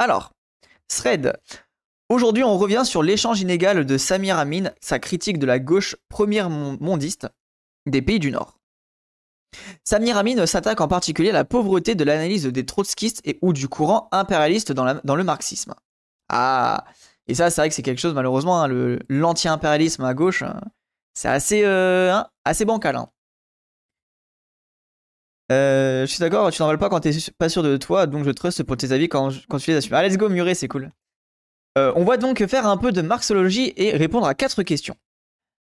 Alors, thread. Aujourd'hui, on revient sur l'échange inégal de Samir Amin, sa critique de la gauche première mondiste des pays du Nord. Samir Amin s'attaque en particulier à la pauvreté de l'analyse des trotskistes et ou du courant impérialiste dans, le marxisme. Ah, et ça, c'est vrai que c'est quelque chose, malheureusement, hein, l'anti-impérialisme à gauche, hein, c'est assez, euh, hein, assez bancal. Euh, je suis d'accord, tu n'en pas quand tu n'es pas sûr de toi, donc je trust pour tes avis quand, quand tu les assumes. Ah, let's go, Muret, c'est cool. Euh, on va donc faire un peu de marxologie et répondre à quatre questions.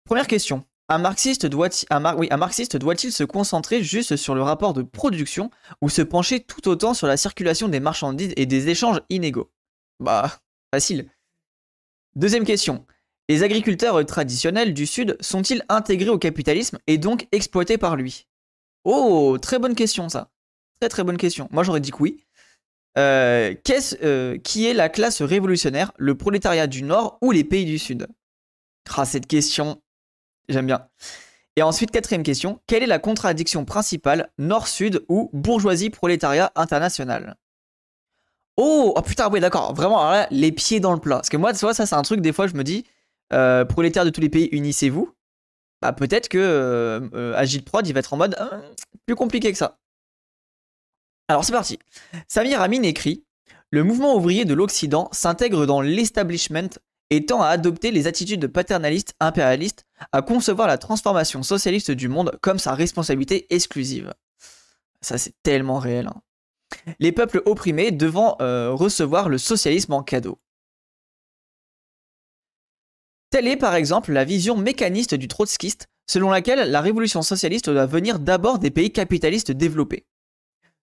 Première question. Un marxiste doit-il se concentrer juste sur le rapport de production ou se pencher tout autant sur la circulation des marchandises et des échanges inégaux? Bah, facile. Deuxième question. Les agriculteurs traditionnels du Sud sont-ils intégrés au capitalisme et donc exploités par lui? Oh, très bonne question ça. Très très bonne question. Moi j'aurais dit que oui. Euh, euh, qui est la classe révolutionnaire, le prolétariat du Nord ou les pays du Sud? Ah, cette question, J'aime bien. Et ensuite, quatrième question, quelle est la contradiction principale, nord-sud ou bourgeoisie-prolétariat international? Oh, oh, putain, oui, d'accord, vraiment, les pieds dans le plat. Parce que moi, tu vois, ça, c'est un truc, des fois, je me dis, euh, prolétaires de tous les pays, unissez-vous. Bah, peut-être que euh, euh Agile Prod, il va être en mode hein, plus compliqué que ça. Alors, c'est parti. Samir Amin écrit Le mouvement ouvrier de l'Occident s'intègre dans l'establishment et tend à adopter les attitudes paternalistes impérialistes, à concevoir la transformation socialiste du monde comme sa responsabilité exclusive. Ça c'est tellement réel. Hein. Les peuples opprimés devant euh, recevoir le socialisme en cadeau. Telle est par exemple la vision mécaniste du trotskiste, selon laquelle la révolution socialiste doit venir d'abord des pays capitalistes développés.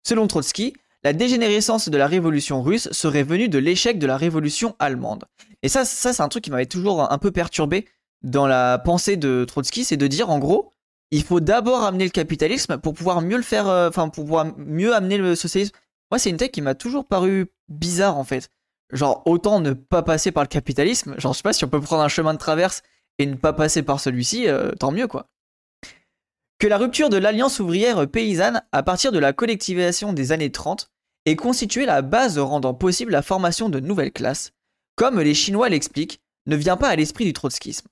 Selon Trotsky, la dégénérescence de la révolution russe serait venue de l'échec de la révolution allemande. Et ça, ça c'est un truc qui m'avait toujours un peu perturbé dans la pensée de Trotsky, c'est de dire en gros, il faut d'abord amener le capitalisme pour pouvoir mieux le faire, euh, enfin pour pouvoir mieux amener le socialisme. Moi, c'est une tech qui m'a toujours paru bizarre en fait. Genre autant ne pas passer par le capitalisme. Genre je sais pas si on peut prendre un chemin de traverse et ne pas passer par celui-ci, euh, tant mieux quoi que la rupture de l'alliance ouvrière paysanne à partir de la collectivisation des années 30 est constituée la base rendant possible la formation de nouvelles classes, comme les Chinois l'expliquent, ne vient pas à l'esprit du trotskisme.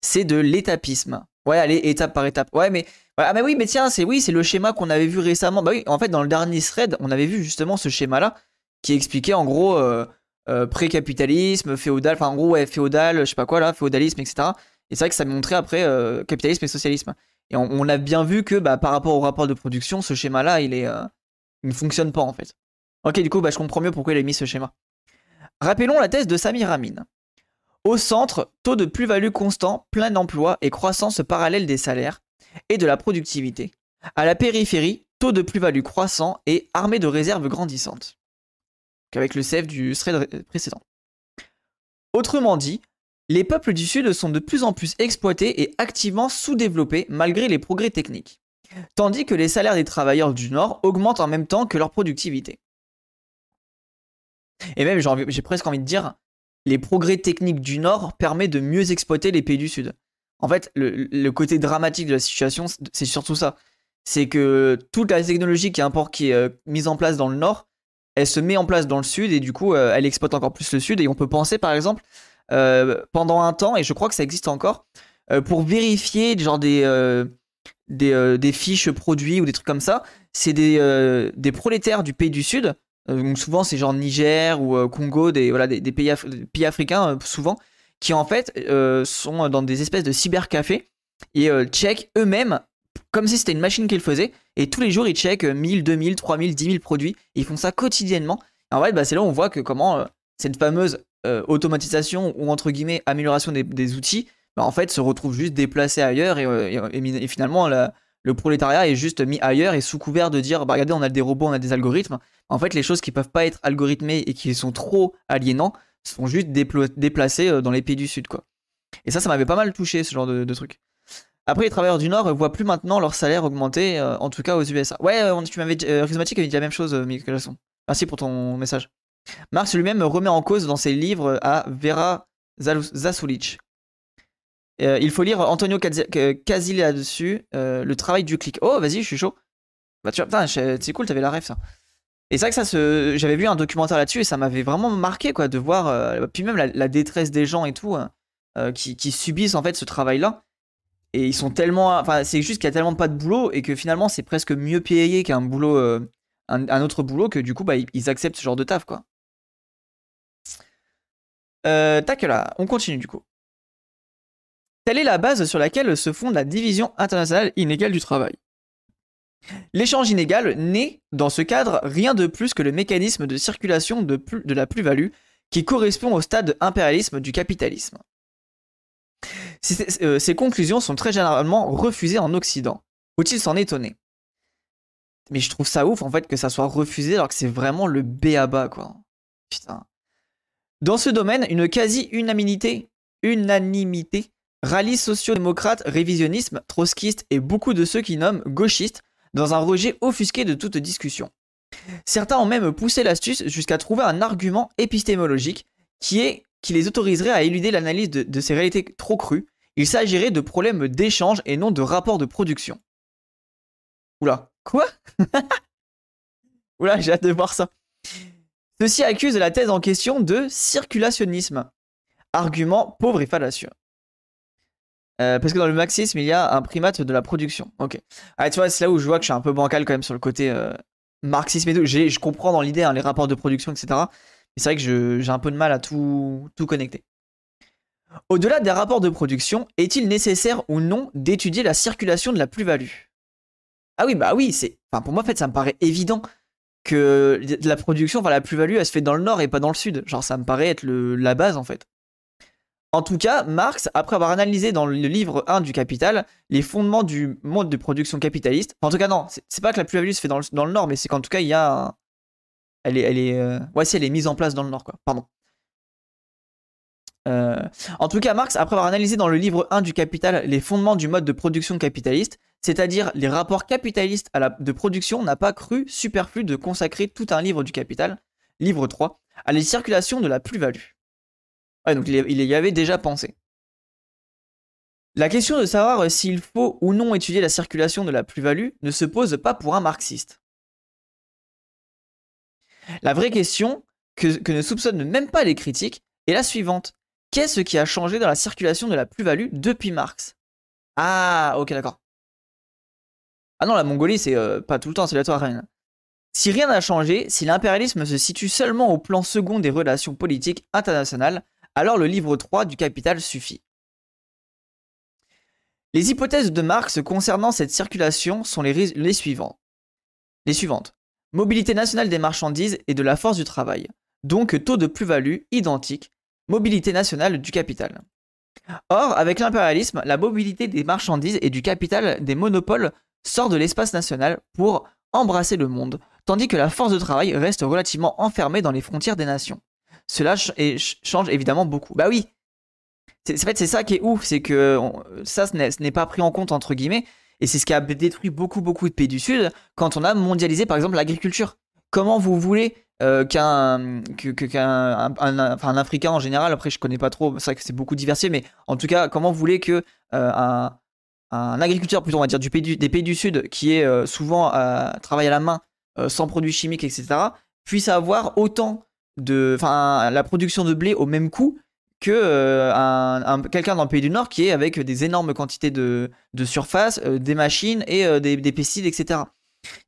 C'est de l'étapisme. Ouais, allez, étape par étape. Ouais, mais, ah, mais oui, mais tiens, c'est oui, c'est le schéma qu'on avait vu récemment. Bah oui, en fait, dans le dernier thread, on avait vu justement ce schéma-là qui expliquait en gros euh, euh, pré-capitalisme, féodal, enfin en gros, ouais, féodal, je sais pas quoi là, féodalisme, etc. Et c'est vrai que ça montrait après euh, capitalisme et socialisme. Et on, a bien vu que bah, par rapport au rapport de production, ce schéma-là, il, est, il ne fonctionne pas en fait. Ok, du coup, bah, je comprends mieux pourquoi il a mis ce schéma. Rappelons la thèse de Samir Amin. Au centre, taux de plus-value constant, plein d'emploi et croissance parallèle des salaires et de la productivité. À la périphérie, taux de plus-value croissant et armée de réserves grandissantes. Avec le CF du thread précédent. Autrement dit, les peuples du Sud sont de plus en plus exploités et activement sous-développés malgré les progrès techniques, tandis que les salaires des travailleurs du Nord augmentent en même temps que leur productivité. Et même, j'ai presque envie de dire, les progrès techniques du Nord permettent de mieux exploiter les pays du Sud. En fait, le, côté dramatique de la situation, c'est surtout ça. C'est que toute la technologie qui est, qui est euh, mise en place dans le Nord, elle se met en place dans le Sud et du coup, euh, elle exploite encore plus le Sud. Et on peut penser, par exemple, euh, pendant un temps, et je crois que ça existe encore, euh, pour vérifier genre des, euh, des, fiches produits ou des trucs comme ça. C'est des, des prolétaires du pays du Sud. donc souvent c'est genre Niger ou Congo, des, voilà, des, pays, pays, africains souvent, qui en fait sont dans des espèces de cybercafés et check eux-mêmes comme si c'était une machine qu'ils faisaient. Et tous les jours, ils checkent 1000, 2000, 3000, 10 000 produits. Ils font ça quotidiennement. Et en fait, bah, c'est là où on voit que comment cette fameuse euh, automatisation ou entre guillemets amélioration des, outils, bah, en fait se retrouve juste déplacé ailleurs et, euh, finalement le prolétariat est juste mis ailleurs et sous couvert de dire bah regardez on a des robots, on a des algorithmes. En fait les choses qui peuvent pas être algorithmées et qui sont trop aliénants sont juste déplacées euh, dans les pays du sud quoi. Et ça ça m'avait pas mal touché ce genre de, truc. Après les travailleurs du Nord voient plus maintenant leur salaire augmenter, en tout cas aux USA. Ouais, tu m'avais euh, avait dit la même chose, Michael Merci pour ton message. Marx lui-même remet en cause dans ses livres à Vera Zasulich. Euh, il faut lire Antonio Casilli là-dessus, euh, le travail du clic. Oh, vas-y, je suis chaud. Bah, tu vois, c'est cool, t'avais la ref ça. Et c'est vrai que ça j'avais vu un documentaire là-dessus et ça m'avait vraiment marqué quoi de voir, euh, puis même la, détresse des gens et tout, hein, euh, qui, subissent en fait ce travail-là. Et ils sont tellement, enfin c'est juste qu'il y a tellement pas de boulot et que finalement c'est presque mieux payé qu'un boulot, euh, un, autre boulot que du coup bah ils, acceptent ce genre de taf quoi. tac là, on continue du coup. Telle est la base sur laquelle se fonde la division internationale inégale du travail. L'échange inégal n'est, dans ce cadre, rien de plus que le mécanisme de circulation de, la plus-value qui correspond au stade impérialisme du capitalisme. Euh, ces, conclusions sont très généralement refusées en Occident. Faut-il s'en étonner? Mais je trouve ça ouf en fait que ça soit refusé alors que c'est vraiment le B à bas quoi. Putain. Dans ce domaine, une quasi-unanimité unanimité rallie sociaux-démocrates, révisionnisme, trotskistes et beaucoup de ceux qui nomment gauchistes dans un rejet offusqué de toute discussion. Certains ont même poussé l'astuce jusqu'à trouver un argument épistémologique qui, est, qui les autoriserait à éluder l'analyse de, ces réalités trop crues. Il s'agirait de problèmes d'échange et non de rapports de production. Oula, quoi? Oula, j'ai hâte de voir ça. Ceci accuse la thèse en question de circulationnisme. Argument pauvre et fallacieux. Euh, parce que dans le marxisme, il y a un primate de la production. Ok. Ah, tu vois, c'est là où je vois que je suis un peu bancal quand même sur le côté euh, marxisme et tout. Je comprends dans l'idée hein, les rapports de production, etc. Mais c'est vrai que j'ai un peu de mal à tout, connecter. Au-delà des rapports de production, est-il nécessaire ou non d'étudier la circulation de la plus-value? Ah oui, bah oui, c'est. Enfin, pour moi, en fait, ça me paraît évident que la production, enfin, la plus-value, elle se fait dans le nord et pas dans le sud. Genre, ça me paraît être le, la base, en fait. En tout cas, Marx, après avoir analysé dans le livre 1 du Capital les fondements du mode de production capitaliste, en tout cas non, c'est pas que la plus-value se fait dans le, Nord, mais c'est qu'en tout cas il y a, elle est, elle est, euh, ouais, elle est mise en place dans le Nord, quoi. Pardon. Euh, en tout cas, Marx, après avoir analysé dans le livre 1 du Capital les fondements du mode de production capitaliste, c'est-à-dire les rapports capitalistes de production, n'a pas cru superflu de consacrer tout un livre du Capital, livre 3, à la circulation de la plus-value donc il y avait déjà pensé. La question de savoir s'il faut ou non étudier la circulation de la plus-value ne se pose pas pour un marxiste. La vraie question, que, ne soupçonnent même pas les critiques, est la suivante. Qu'est-ce qui a changé dans la circulation de la plus-value depuis Marx? Ah, ok, d'accord. Ah non, la Mongolie, c'est euh, pas tout le temps, c'est la toi rien. Si rien n'a changé, si l'impérialisme se situe seulement au plan second des relations politiques internationales, alors le livre 3 du Capital suffit. Les hypothèses de Marx concernant cette circulation sont les, suivantes. Les suivantes. Mobilité nationale des marchandises et de la force du travail, donc taux de plus-value identique, mobilité nationale du capital. Or, avec l'impérialisme, la mobilité des marchandises et du capital des monopoles sort de l'espace national pour embrasser le monde, tandis que la force de travail reste relativement enfermée dans les frontières des nations cela change évidemment beaucoup. Bah oui, en fait c'est ça qui est ouf, c'est que ça ce n'est pas pris en compte entre guillemets, et c'est ce qui a détruit beaucoup beaucoup de pays du Sud quand on a mondialisé par exemple l'agriculture. Comment vous voulez euh, qu'un qu'un un, Africain en général, après je connais pas trop, c'est vrai que c'est beaucoup diversifié, mais en tout cas comment vous voulez que euh, un, agriculteur plutôt on va dire du pays des pays du Sud qui est euh, souvent travaille à la main, sans produits chimiques etc, puisse avoir autant de, enfin, la production de blé au même coût que euh, un, quelqu'un dans le pays du Nord qui est avec des énormes quantités de, de surface, euh, des machines et euh, des, des, pesticides, etc.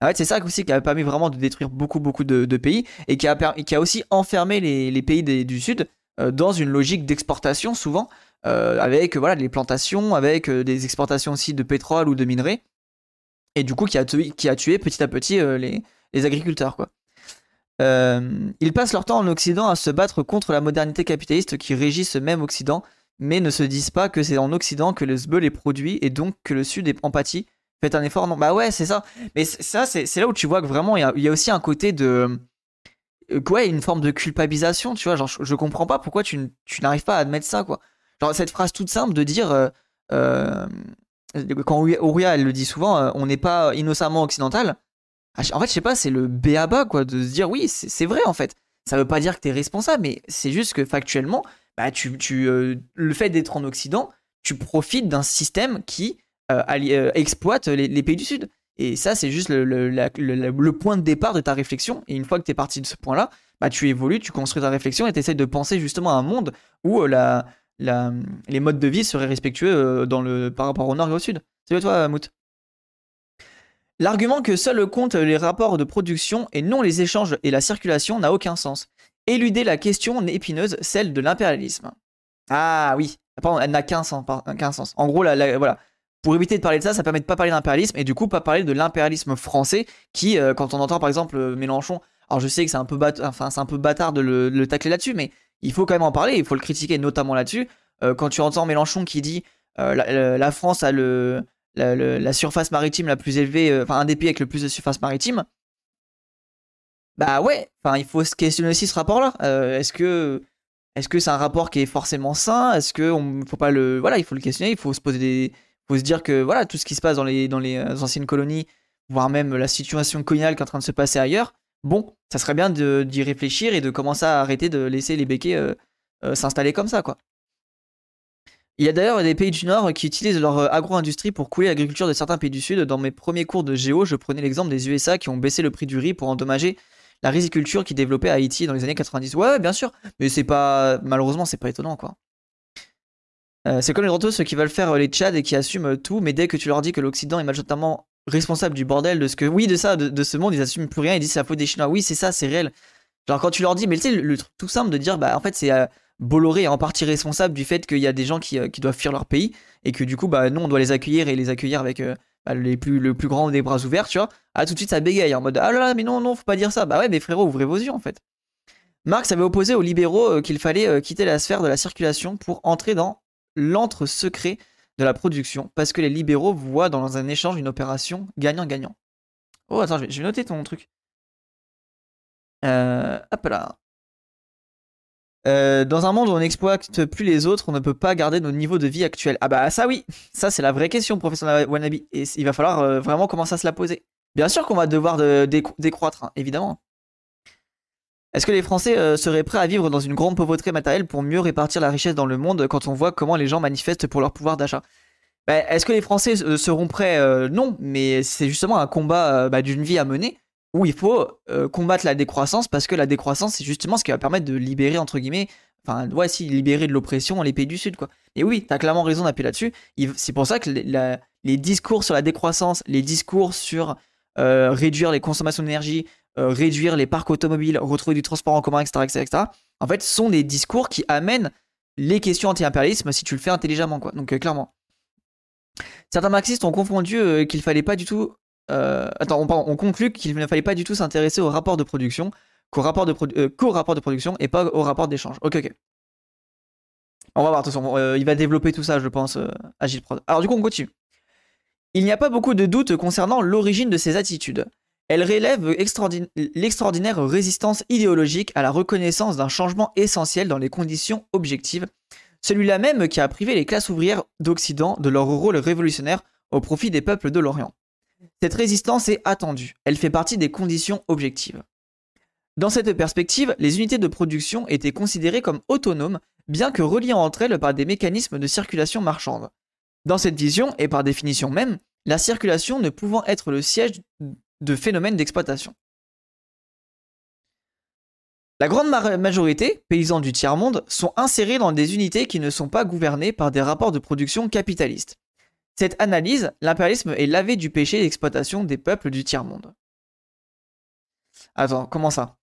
En fait, c'est ça aussi qui a permis vraiment de détruire beaucoup, beaucoup de, de pays et qui a, qui a aussi enfermé les, les pays du Sud dans une logique d'exportation souvent, avec voilà, les plantations, avec des exportations aussi de pétrole ou de minerais, et du coup qui a, tué, qui a tué petit à petit les, les agriculteurs. quoi. Euh, ils passent leur temps en Occident à se battre contre la modernité capitaliste qui régit ce même Occident, mais ne se disent pas que c'est en Occident que le SBEL est produit et donc que le Sud est empathie. Faites un effort, non Bah ouais, c'est ça. Mais ça, c'est là où tu vois que vraiment, il y, a aussi un côté de. Euh, ouais, une forme de culpabilisation, tu vois. Genre, je, comprends pas pourquoi tu, n'arrives pas à admettre ça, quoi. Genre, cette phrase toute simple de dire. Euh, quand Ouria, elle le dit souvent, on n'est pas innocemment occidental. Ah, en fait, je sais pas, c'est le béaba, quoi, de se dire oui, c'est vrai, en fait. Ça veut pas dire que tu es responsable, mais c'est juste que factuellement, bah, tu, tu euh, le fait d'être en Occident, tu profites d'un système qui euh, euh, exploite les, pays du Sud. Et ça, c'est juste le, point de départ de ta réflexion. Et une fois que tu es parti de ce point-là, bah, tu évolues, tu construis ta réflexion et tu de penser justement à un monde où euh, les modes de vie seraient respectueux dans le, par rapport au nord et au sud. Salut toi, Mout? L'argument que seul compte les rapports de production et non les échanges et la circulation n'a aucun sens. Éluder la question épineuse, celle de l'impérialisme. Ah oui, elle n'a qu'un sens. En gros, voilà. Pour éviter de parler de ça, ça permet de pas parler d'impérialisme et du coup pas parler de l'impérialisme français qui, euh, quand on entend par exemple euh, Mélenchon, alors je sais que c'est un peu enfin un peu bâtard de le, tacler là-dessus, mais il faut quand même en parler, il faut le critiquer notamment là-dessus. Euh, quand tu entends Mélenchon qui dit la, France a le, la, surface maritime la plus élevée, enfin un des pays avec le plus de surface maritime, bah ouais, enfin il faut se questionner aussi ce rapport-là. Est-ce que est-ce que c'est un rapport qui est forcément sain? Est-ce que on faut pas le voilà, il faut le questionner, il faut se poser des faut se dire que voilà, tout ce qui se passe dans les dans les euh, anciennes colonies, voire même la situation coloniale qui est en train de se passer ailleurs, bon, ça serait bien d'y réfléchir et de commencer à arrêter de laisser les béquets euh, euh, s'installer comme ça quoi. Il y a d'ailleurs des pays du Nord qui utilisent leur agro-industrie pour couler l'agriculture de certains pays du Sud. Dans mes premiers cours de géo, je prenais l'exemple des USA qui ont baissé le prix du riz pour endommager la riziculture qui développait à Haïti dans les années 90. Ouais, bien sûr, mais c'est pas malheureusement c'est pas étonnant quoi. Euh, c'est comme les renteux ceux qui veulent faire euh, les Tchad et qui assument euh, tout, mais dès que tu leur dis que l'Occident est majoritairement responsable du bordel de ce que oui de ça de, ce monde ils assument plus rien ils disent c'est la faute des Chinois oui c'est ça c'est réel genre quand tu leur dis mais tu sais le, truc tout simple de dire bah en fait c'est Bolloré est en partie responsable du fait qu'il y a des gens qui, doivent fuir leur pays et que du coup bah nous on doit les accueillir et les accueillir avec bah, les plus, le plus grand des bras ouverts, tu vois. Ah, tout de suite, ça bégaye en mode Ah là là, mais non, non, faut pas dire ça. Bah ouais, mais frérot, ouvrez vos yeux en fait. Marx avait opposé aux libéraux euh, qu'il fallait euh, quitter la sphère de la circulation pour entrer dans l'antre secret de la production, parce que les libéraux voient dans un échange une opération gagnant-gagnant. Oh, attends, je vais, noter ton truc. Euh, hop là. Euh, dans un monde où on n'exploite plus les autres, on ne peut pas garder nos niveaux de vie actuels. Ah bah ça oui, ça c'est la vraie question, professeur Wannabe. Et il va falloir euh, vraiment commencer à se la poser. Bien sûr qu'on va devoir décroître, hein, évidemment. Est-ce que les Français euh, seraient prêts à vivre dans une grande pauvreté matérielle pour mieux répartir la richesse dans le monde quand on voit comment les gens manifestent pour leur pouvoir d'achat? Bah, Est-ce que les Français seront prêts? Non, mais c'est justement un combat bah, d'une vie à mener où il faut euh, combattre la décroissance parce que la décroissance c'est justement ce qui va permettre de libérer entre guillemets enfin ouais si libérer de l'oppression les pays du sud quoi. Et oui t'as clairement raison d'appuyer là-dessus. C'est pour ça que les discours sur la décroissance les discours sur euh, réduire les consommations d'énergie euh, réduire les parcs automobiles retrouver du transport en commun etc etc, en fait sont des discours qui amènent les questions anti-impérialisme si tu le fais intelligemment quoi. Donc clairement. Certains marxistes ont confondu qu'il fallait pas du tout euh, attends, on, conclut qu'il ne fallait pas du tout s'intéresser au rapport de production qu'au rapport, de euh, rapport de production et pas au rapport d'échange. Ok, ok. On va voir, de toute façon, euh, il va développer tout ça, je pense, Agile Prod. Alors, du coup, on continue. Il n'y a pas beaucoup de doutes concernant l'origine de ces attitudes. Elle relève l'extraordinaire résistance idéologique à la reconnaissance d'un changement essentiel dans les conditions objectives, celui-là même qui a privé les classes ouvrières d'Occident de leur rôle révolutionnaire au profit des peuples de l'Orient. Cette résistance est attendue, elle fait partie des conditions objectives. Dans cette perspective, les unités de production étaient considérées comme autonomes, bien que reliées entre elles par des mécanismes de circulation marchande. Dans cette vision, et par définition même, la circulation ne pouvant être le siège de phénomènes d'exploitation. La grande majorité, paysans du tiers-monde, sont insérés dans des unités qui ne sont pas gouvernées par des rapports de production capitalistes. Cette analyse, l'impérialisme est lavé du péché d'exploitation des peuples du tiers-monde. Attends, comment ça?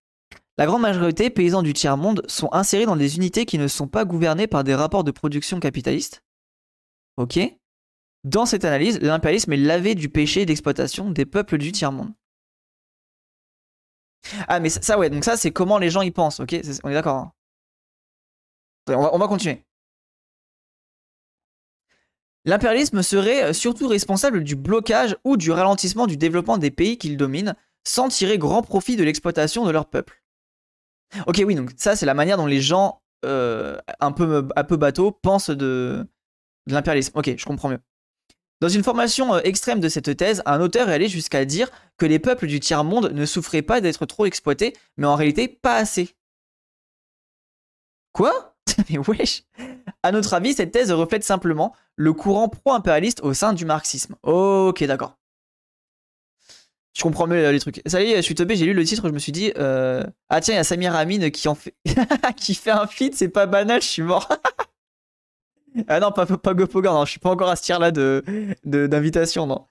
La grande majorité paysans du tiers-monde sont insérés dans des unités qui ne sont pas gouvernées par des rapports de production capitalistes? Ok Dans cette analyse, l'impérialisme est lavé du péché d'exploitation des peuples du tiers-monde. Ah, mais ça, ouais, donc ça, c'est comment les gens y pensent, ok? On est d'accord. Hein? On va continuer. L'impérialisme serait euh, surtout responsable du blocage ou du ralentissement du développement des pays qu'il domine, sans tirer grand profit de l'exploitation de leur peuple. Ok, oui, donc ça c'est la manière dont les gens euh, un, peu, un peu bateau pensent de, l'impérialisme. Ok, je comprends mieux. Dans une formation euh, extrême de cette thèse, un auteur est allé jusqu'à dire que les peuples du tiers-monde ne souffraient pas d'être trop exploités, mais en réalité pas assez. Quoi? Mais wesh À notre avis, cette thèse reflète simplement le courant pro-impérialiste au sein du marxisme. Ok, d'accord. Je comprends mieux les trucs. Ça y est, je suis tombé, j'ai lu le titre, je me suis dit, euh, ah tiens, il y a Samir Amin qui en fait, qui fait un feat, c'est pas banal, je suis mort. ah non, pas, pas GoPogar, non, je suis pas encore à ce tir là de d'invitation, non.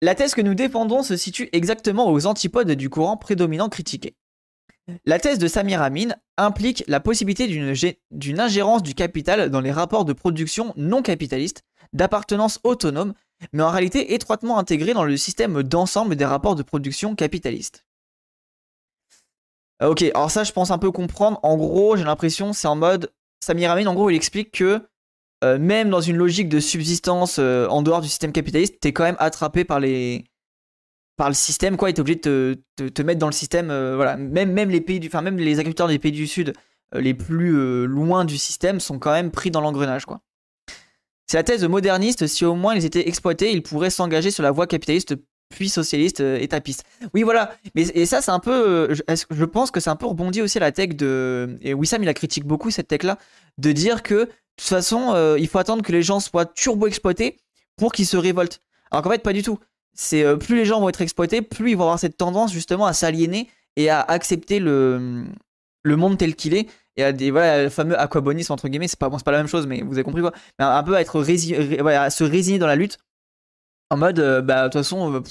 La thèse que nous défendons se situe exactement aux antipodes du courant prédominant critiqué. La thèse de Samir Amin implique la possibilité d'une ingérence du capital dans les rapports de production non capitalistes, d'appartenance autonome, mais en réalité étroitement intégrés dans le système d'ensemble des rapports de production capitalistes. Ok, alors ça je pense un peu comprendre. En gros, j'ai l'impression c'est en mode Samir Amin, en gros, il explique que euh, même dans une logique de subsistance euh, en dehors du système capitaliste, t'es quand même attrapé par les par le système quoi, et t'es obligé de te, mettre dans le système. Euh, voilà, même même les pays du, enfin même les agriculteurs des pays du sud les plus loin du système sont quand même pris dans l'engrenage quoi. C'est la thèse moderniste. Si au moins ils étaient exploités, ils pourraient s'engager sur la voie capitaliste puis socialiste étapiste. Oui, voilà. Mais et ça, c'est un peu. Je, je, pense que c'est un peu rebondi aussi à la tech de. Et Wissam, il a critique beaucoup cette tech-là, de dire que de toute façon, euh, il faut attendre que les gens soient turbo exploités pour qu'ils se révoltent. Alors qu'en fait, pas du tout. C'est euh, plus les gens vont être exploités, plus ils vont avoir cette tendance justement à s'aliéner et à accepter le, le monde tel qu'il est et à des voilà le fameux aquabonisme entre guillemets c'est pas pas la même chose mais vous avez compris quoi mais un, peu à être à se résigner dans la lutte en mode euh, bah de toute façon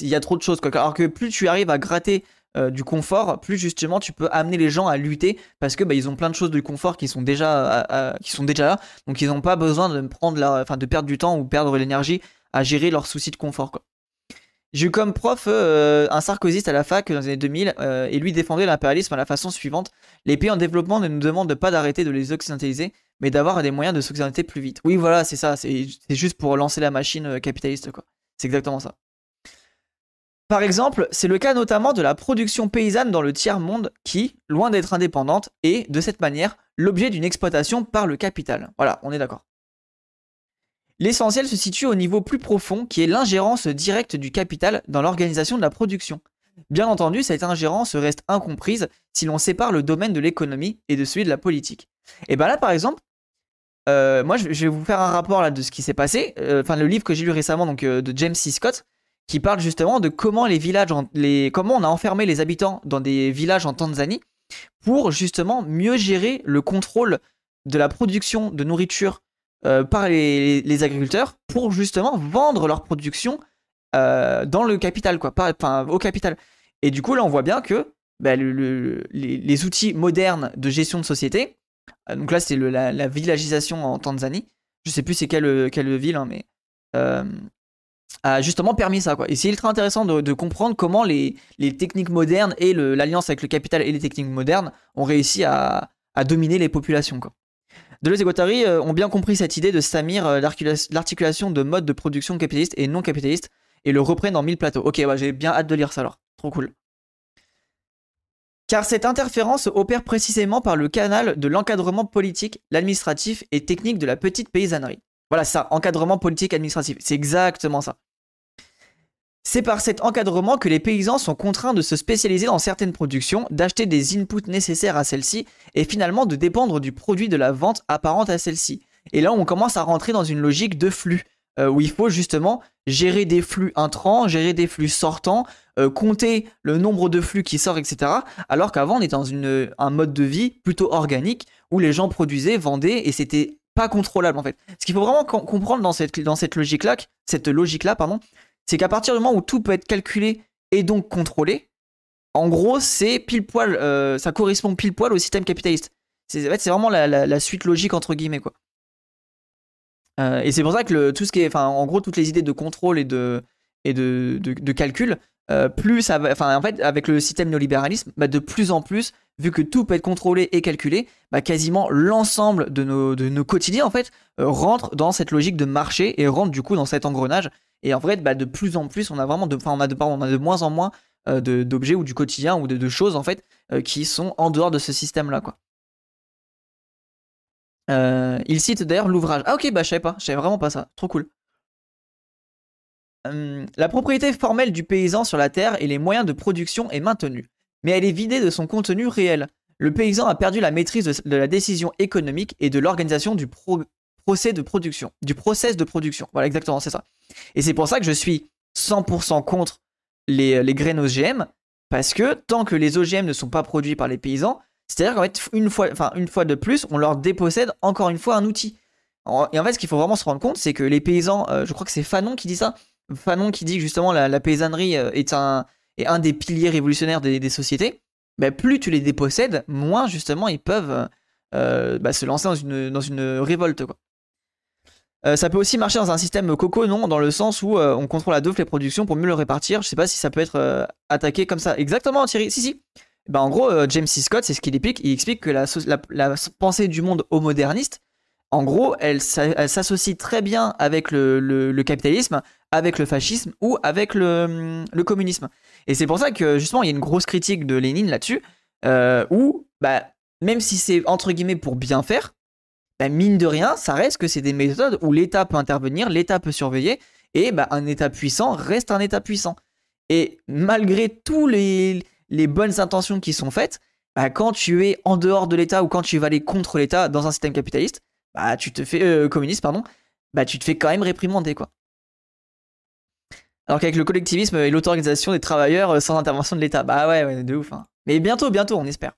il y a trop de choses quoi alors que plus tu arrives à gratter euh, du confort, plus justement tu peux amener les gens à lutter parce que bah, ils ont plein de choses de confort qui sont déjà, qui sont déjà là, donc ils n'ont pas besoin de prendre la, enfin de perdre du temps ou perdre l'énergie à gérer leurs soucis de confort. Quoi. J'ai eu comme prof euh, un sarkozyste à la fac dans les années 2000 euh, et lui défendait l'impérialisme à la façon suivante les pays en développement ne nous demandent pas d'arrêter de les occidentaliser, mais d'avoir des moyens de s'occidentaliser plus vite. Oui, voilà, c'est ça, c'est juste pour lancer la machine capitaliste, quoi. C'est exactement ça. Par exemple, c'est le cas notamment de la production paysanne dans le tiers-monde qui, loin d'être indépendante, est, de cette manière, l'objet d'une exploitation par le capital. Voilà, on est d'accord. L'essentiel se situe au niveau plus profond qui est l'ingérence directe du capital dans l'organisation de la production. Bien entendu, cette ingérence reste incomprise si l'on sépare le domaine de l'économie et de celui de la politique. Et bien là, par exemple, euh, moi je vais vous faire un rapport là de ce qui s'est passé. Euh, enfin, le livre que j'ai lu récemment donc, euh, de James C. Scott, qui parle justement de comment les villages, les, comment on a enfermé les habitants dans des villages en Tanzanie pour justement mieux gérer le contrôle de la production de nourriture euh, par les, agriculteurs pour justement vendre leur production euh, dans le capital, quoi, enfin au capital. Et du coup, là, on voit bien que bah, les, outils modernes de gestion de société, euh, donc là, c'est la, villagisation en Tanzanie. Je sais plus c'est quelle, quelle ville, hein, mais a justement permis ça. Quoi. Et c'est ultra intéressant de, comprendre comment les, techniques modernes et l'alliance avec le capital et les techniques modernes ont réussi à, dominer les populations. Quoi. Deleuze et Guattari euh, ont bien compris cette idée de Samir, euh, l'articulation de modes de production capitaliste et non capitaliste, et le reprennent en mille plateaux. Ok, j'ai bien hâte de lire ça alors. Trop cool. Car cette interférence opère précisément par le canal de l'encadrement politique, l'administratif et technique de la petite paysannerie. Voilà ça, encadrement politique administratif. C'est exactement ça. C'est par cet encadrement que les paysans sont contraints de se spécialiser dans certaines productions, d'acheter des inputs nécessaires à celles-ci et finalement de dépendre du produit de la vente apparente à celle-ci. Et là, on commence à rentrer dans une logique de flux. Euh, où il faut justement gérer des flux intrants, gérer des flux sortants, euh, compter le nombre de flux qui sortent, etc. Alors qu'avant, on était dans un mode de vie plutôt organique où les gens produisaient, vendaient et c'était pas contrôlable en fait. Ce qu'il faut vraiment comprendre dans cette, dans cette logique-là, cette logique-là, pardon, c'est qu'à partir du moment où tout peut être calculé et donc contrôlé, en gros, c'est pile poil, euh, ça correspond pile poil au système capitaliste. C'est vraiment la, suite logique entre guillemets quoi. Euh, et c'est pour ça que tout ce qui est, en gros, toutes les idées de contrôle et de et de, de, calcul, euh, plus, enfin, en fait, avec le système néolibéralisme, bah, de plus en plus, vu que tout peut être contrôlé et calculé, bah, quasiment l'ensemble de nos, de nos quotidiens en fait euh, rentre dans cette logique de marché et rentre du coup dans cet engrenage. Et en fait, bah, de plus en plus, on a vraiment de, on a de, on a de moins en moins euh, d'objets ou du quotidien ou de, choses en fait qui sont en dehors de ce système-là, quoi. il cite d'ailleurs l'ouvrage. Ah ok, bah je savais pas, je savais vraiment pas ça. Trop cool. Hum, la propriété formelle du paysan sur la terre et les moyens de production est maintenue mais elle est vidée de son contenu réel. Le paysan a perdu la maîtrise de, la décision économique et de l'organisation du procès de production, du process de production. Voilà, exactement, c'est ça. Et c'est pour ça que je suis 100% contre les, les graines OGM parce que tant que les OGM ne sont pas produits par les paysans, c'est-à-dire qu'en fait, une fois, enfin, une fois de plus, on leur dépossède encore une fois un outil. Et en fait, ce qu'il faut vraiment se rendre compte, c'est que les paysans, euh, je crois que c'est Fanon qui dit ça, Fanon qui dit que justement la, paysannerie euh, est un, est un des piliers révolutionnaires des, sociétés, bah, plus tu les dépossèdes, moins justement ils peuvent euh, bah, se lancer dans une, dans une révolte. Quoi. ça peut aussi marcher dans un système coco, non Dans le sens où on contrôle à deux les productions pour mieux le répartir. Je sais pas si ça peut être attaqué comme ça. Exactement, Thierry. Si, si. Bah, en gros, James C. Scott, c'est ce qu'il explique. Il explique que la, la, pensée du monde au moderniste, en gros, elle, s'associe très bien avec le, capitalisme, avec le fascisme ou avec le, communisme. Et c'est pour ça que justement, il y a une grosse critique de Lénine là-dessus, euh, où bah, même si c'est entre guillemets pour bien faire, bah, mine de rien, ça reste que c'est des méthodes où l'État peut intervenir, l'État peut surveiller, et bah, un État puissant reste un État puissant. Et malgré tous les, les bonnes intentions qui sont faites, bah, quand tu es en dehors de l'État ou quand tu vas aller contre l'État dans un système capitaliste, bah tu te fais euh, communiste pardon, bah tu te fais quand même réprimander quoi. Alors qu'avec le collectivisme et l'autorisation des travailleurs euh, sans intervention de l'État, bah ouais, ouais, de ouf. Hein. Mais bientôt, bientôt, on espère.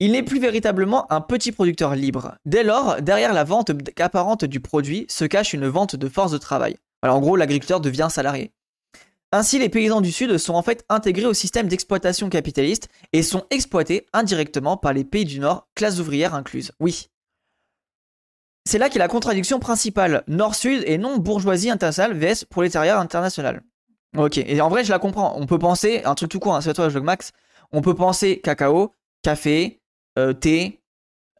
Il n'est plus véritablement un petit producteur libre. Dès lors, derrière la vente apparente du produit se cache une vente de force de travail. Alors en gros, l'agriculteur devient salarié. Ainsi, les paysans du Sud sont en fait intégrés au système d'exploitation capitaliste et sont exploités indirectement par les pays du Nord, classe ouvrière incluse. Oui, c'est là qu'est la contradiction principale. Nord-Sud et non bourgeoisie internationale vs prolétariat international. Ok, et en vrai, je la comprends. On peut penser, un truc tout court, hein, c'est toi, je. On peut penser cacao, café, euh, thé,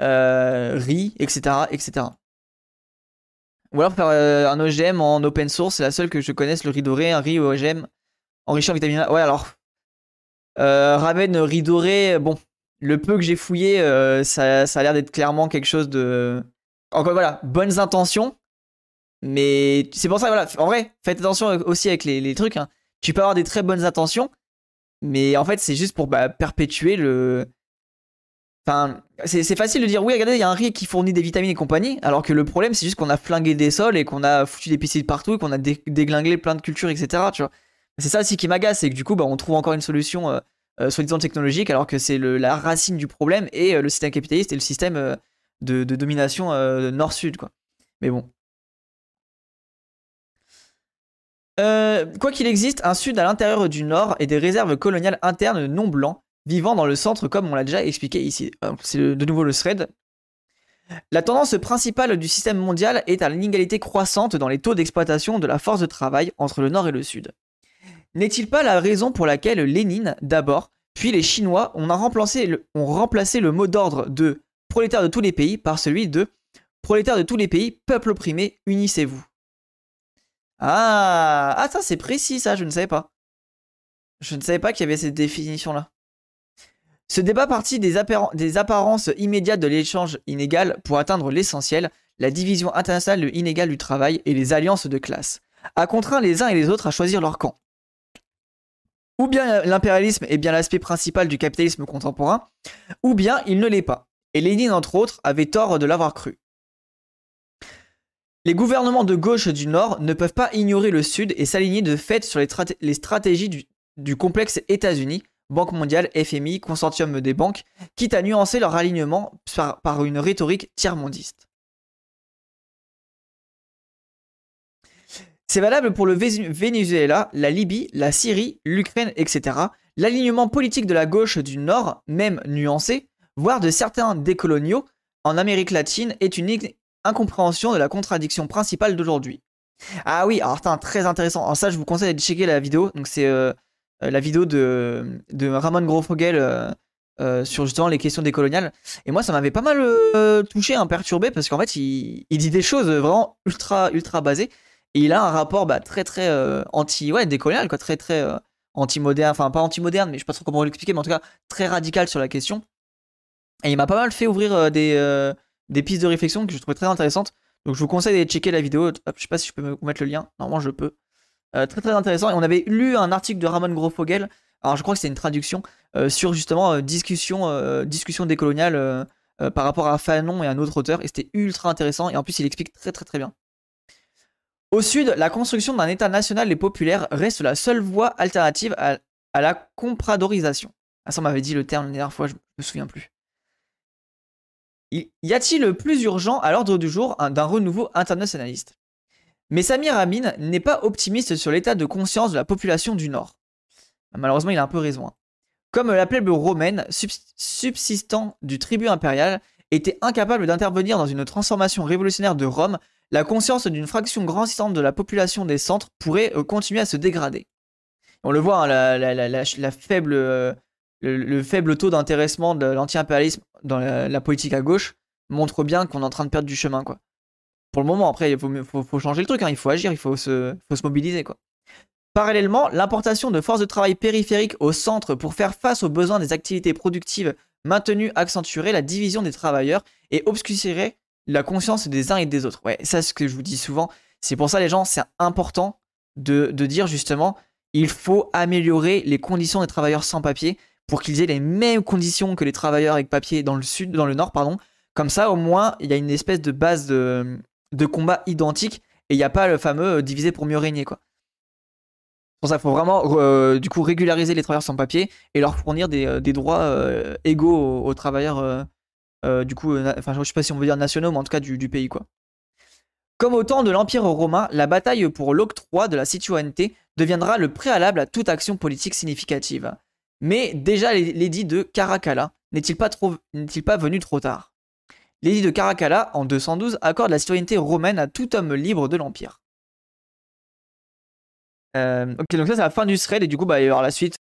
euh, riz, etc., etc. Ou alors faire euh, un OGM en open source, c'est la seule que je connaisse, le riz doré, un riz OGM enrichi en vitamine A. Ouais, alors. ramen, riz doré, bon, le peu que j'ai fouillé, ça, ça a l'air d'être clairement quelque chose de encore voilà, bonnes intentions. Mais c'est pour ça, voilà, en vrai, faites attention aussi avec les, trucs. Hein. Tu peux avoir des très bonnes intentions, mais en fait, c'est juste pour bah, perpétuer le. Enfin, c'est facile de dire oui, regardez, il y a un riz qui fournit des vitamines et compagnie, alors que le problème, c'est juste qu'on a flingué des sols et qu'on a foutu des pesticides partout et qu'on a déglingué plein de cultures, etc. C'est ça aussi qui m'agace, c'est que du coup, bah, on trouve encore une solution euh, euh soi-disant technologique, alors que c'est la racine du problème et euh, le système capitaliste et le système euh, de, domination euh, nord-sud, quoi. Mais bon. Euh, quoi qu'il existe, un sud à l'intérieur du nord et des réserves coloniales internes non blancs vivant dans le centre comme on l'a déjà expliqué ici. C'est de nouveau le thread. La tendance principale du système mondial est à l'inégalité croissante dans les taux d'exploitation de la force de travail entre le nord et le sud. N'est-il pas la raison pour laquelle Lénine, d'abord, puis les Chinois remplacé ont remplacé le mot d'ordre de prolétaires de tous les pays par celui de prolétaires de tous les pays, peuple opprimé, unissez-vous. Ah, ah ça c'est précis ça, je ne savais pas. Je ne savais pas qu'il y avait cette définition-là. Ce débat partit des, des apparences immédiates de l'échange inégal pour atteindre l'essentiel, la division internationale inégale du travail et les alliances de classe, a contraint les uns et les autres à choisir leur camp. Ou bien l'impérialisme est bien l'aspect principal du capitalisme contemporain, ou bien il ne l'est pas et Lénine, entre autres, avait tort de l'avoir cru. Les gouvernements de gauche du Nord ne peuvent pas ignorer le Sud et s'aligner de fait sur les, stratégies du, complexe États-Unis, Banque mondiale, FMI, consortium des banques, quitte à nuancer leur alignement par, une rhétorique tiers-mondiste. C'est valable pour le Venezuela, la Libye, la Syrie, l'Ukraine, etc. L'alignement politique de la gauche du Nord, même nuancé, voire de certains décoloniaux en Amérique latine est une incompréhension de la contradiction principale d'aujourd'hui. Ah oui, alors très intéressant. Alors ça, je vous conseille de checker la vidéo. Donc c'est euh, euh, la vidéo de, de Ramon Grofogel euh, sur justement les questions décoloniales. Et moi, ça m'avait pas mal touché, hein, perturbé, parce qu'en fait, il, dit des choses vraiment ultra, ultra basées. Et il a un rapport bah, très, très anti, ouais, décolonial, quoi, très, très anti-moderne. Enfin, pas anti-moderne, mais je sais pas trop comment l'expliquer, mais en tout cas, très radical sur la question. Et il m'a pas mal fait ouvrir euh, des, euh, des pistes de réflexion que je trouvais très intéressantes. Donc je vous conseille d'aller checker la vidéo. je sais pas si je peux me mettre le lien. Normalement, je peux. Euh, très très intéressant. Et on avait lu un article de Ramon Grofogel. Alors je crois que c'est une traduction sur justement discussion, discussion décoloniale par rapport à Fanon et un autre auteur. Et c'était ultra intéressant. Et en plus, il explique très très très bien. Au sud, la construction d'un État national et populaire reste la seule voie alternative à, la compradorisation. Ah, ça, on m'avait dit le terme la dernière fois, je me souviens plus. Y a-t-il plus urgent à l'ordre du jour d'un renouveau internationaliste? Mais Samir Amin n'est pas optimiste sur l'état de conscience de la population du Nord. Malheureusement, il a un peu raison. Hein. Comme la plèbe romaine, subsistant du tribut impérial, était incapable d'intervenir dans une transformation révolutionnaire de Rome, la conscience d'une fraction grandissante de la population des centres pourrait euh, continuer à se dégrader. On le voit, hein, la, faible, le, faible taux d'intéressement de l'anti-impérialisme dans la, politique à gauche montre bien qu'on est en train de perdre du chemin. Quoi. Pour le moment, après, il faut, changer le truc, hein, il faut agir, il faut se, mobiliser. Quoi. Parallèlement, l'importation de forces de travail périphériques au centre pour faire face aux besoins des activités productives maintenues accentuerait la division des travailleurs et obscurerait la conscience des uns et des autres. Ouais, ça c'est ce que je vous dis souvent. C'est pour ça les gens, c'est important de, dire justement, il faut améliorer les conditions des travailleurs sans papier pour qu'ils aient les mêmes conditions que les travailleurs avec papier dans le sud, dans le nord, pardon. Comme ça, au moins, il y a une espèce de base de, combat identique et il n'y a pas le fameux euh, diviser pour mieux régner, quoi pour ça qu'il faut vraiment euh, du coup régulariser les travailleurs sans papier et leur fournir des, euh, droits égaux aux, travailleurs du coup enfin je sais pas si on veut dire nationaux mais en tout cas du, pays quoi. Comme au temps de l'Empire romain, la bataille pour l'octroi de la citoyenneté deviendra le préalable à toute action politique significative. Mais déjà l'édit de Caracalla n'est-il pas, venu trop tard? L'édit de Caracalla, en 212, accorde la citoyenneté romaine à tout homme libre de l'Empire. Euh, ok, donc ça c'est la fin du thread et du coup bah il y avoir la suite.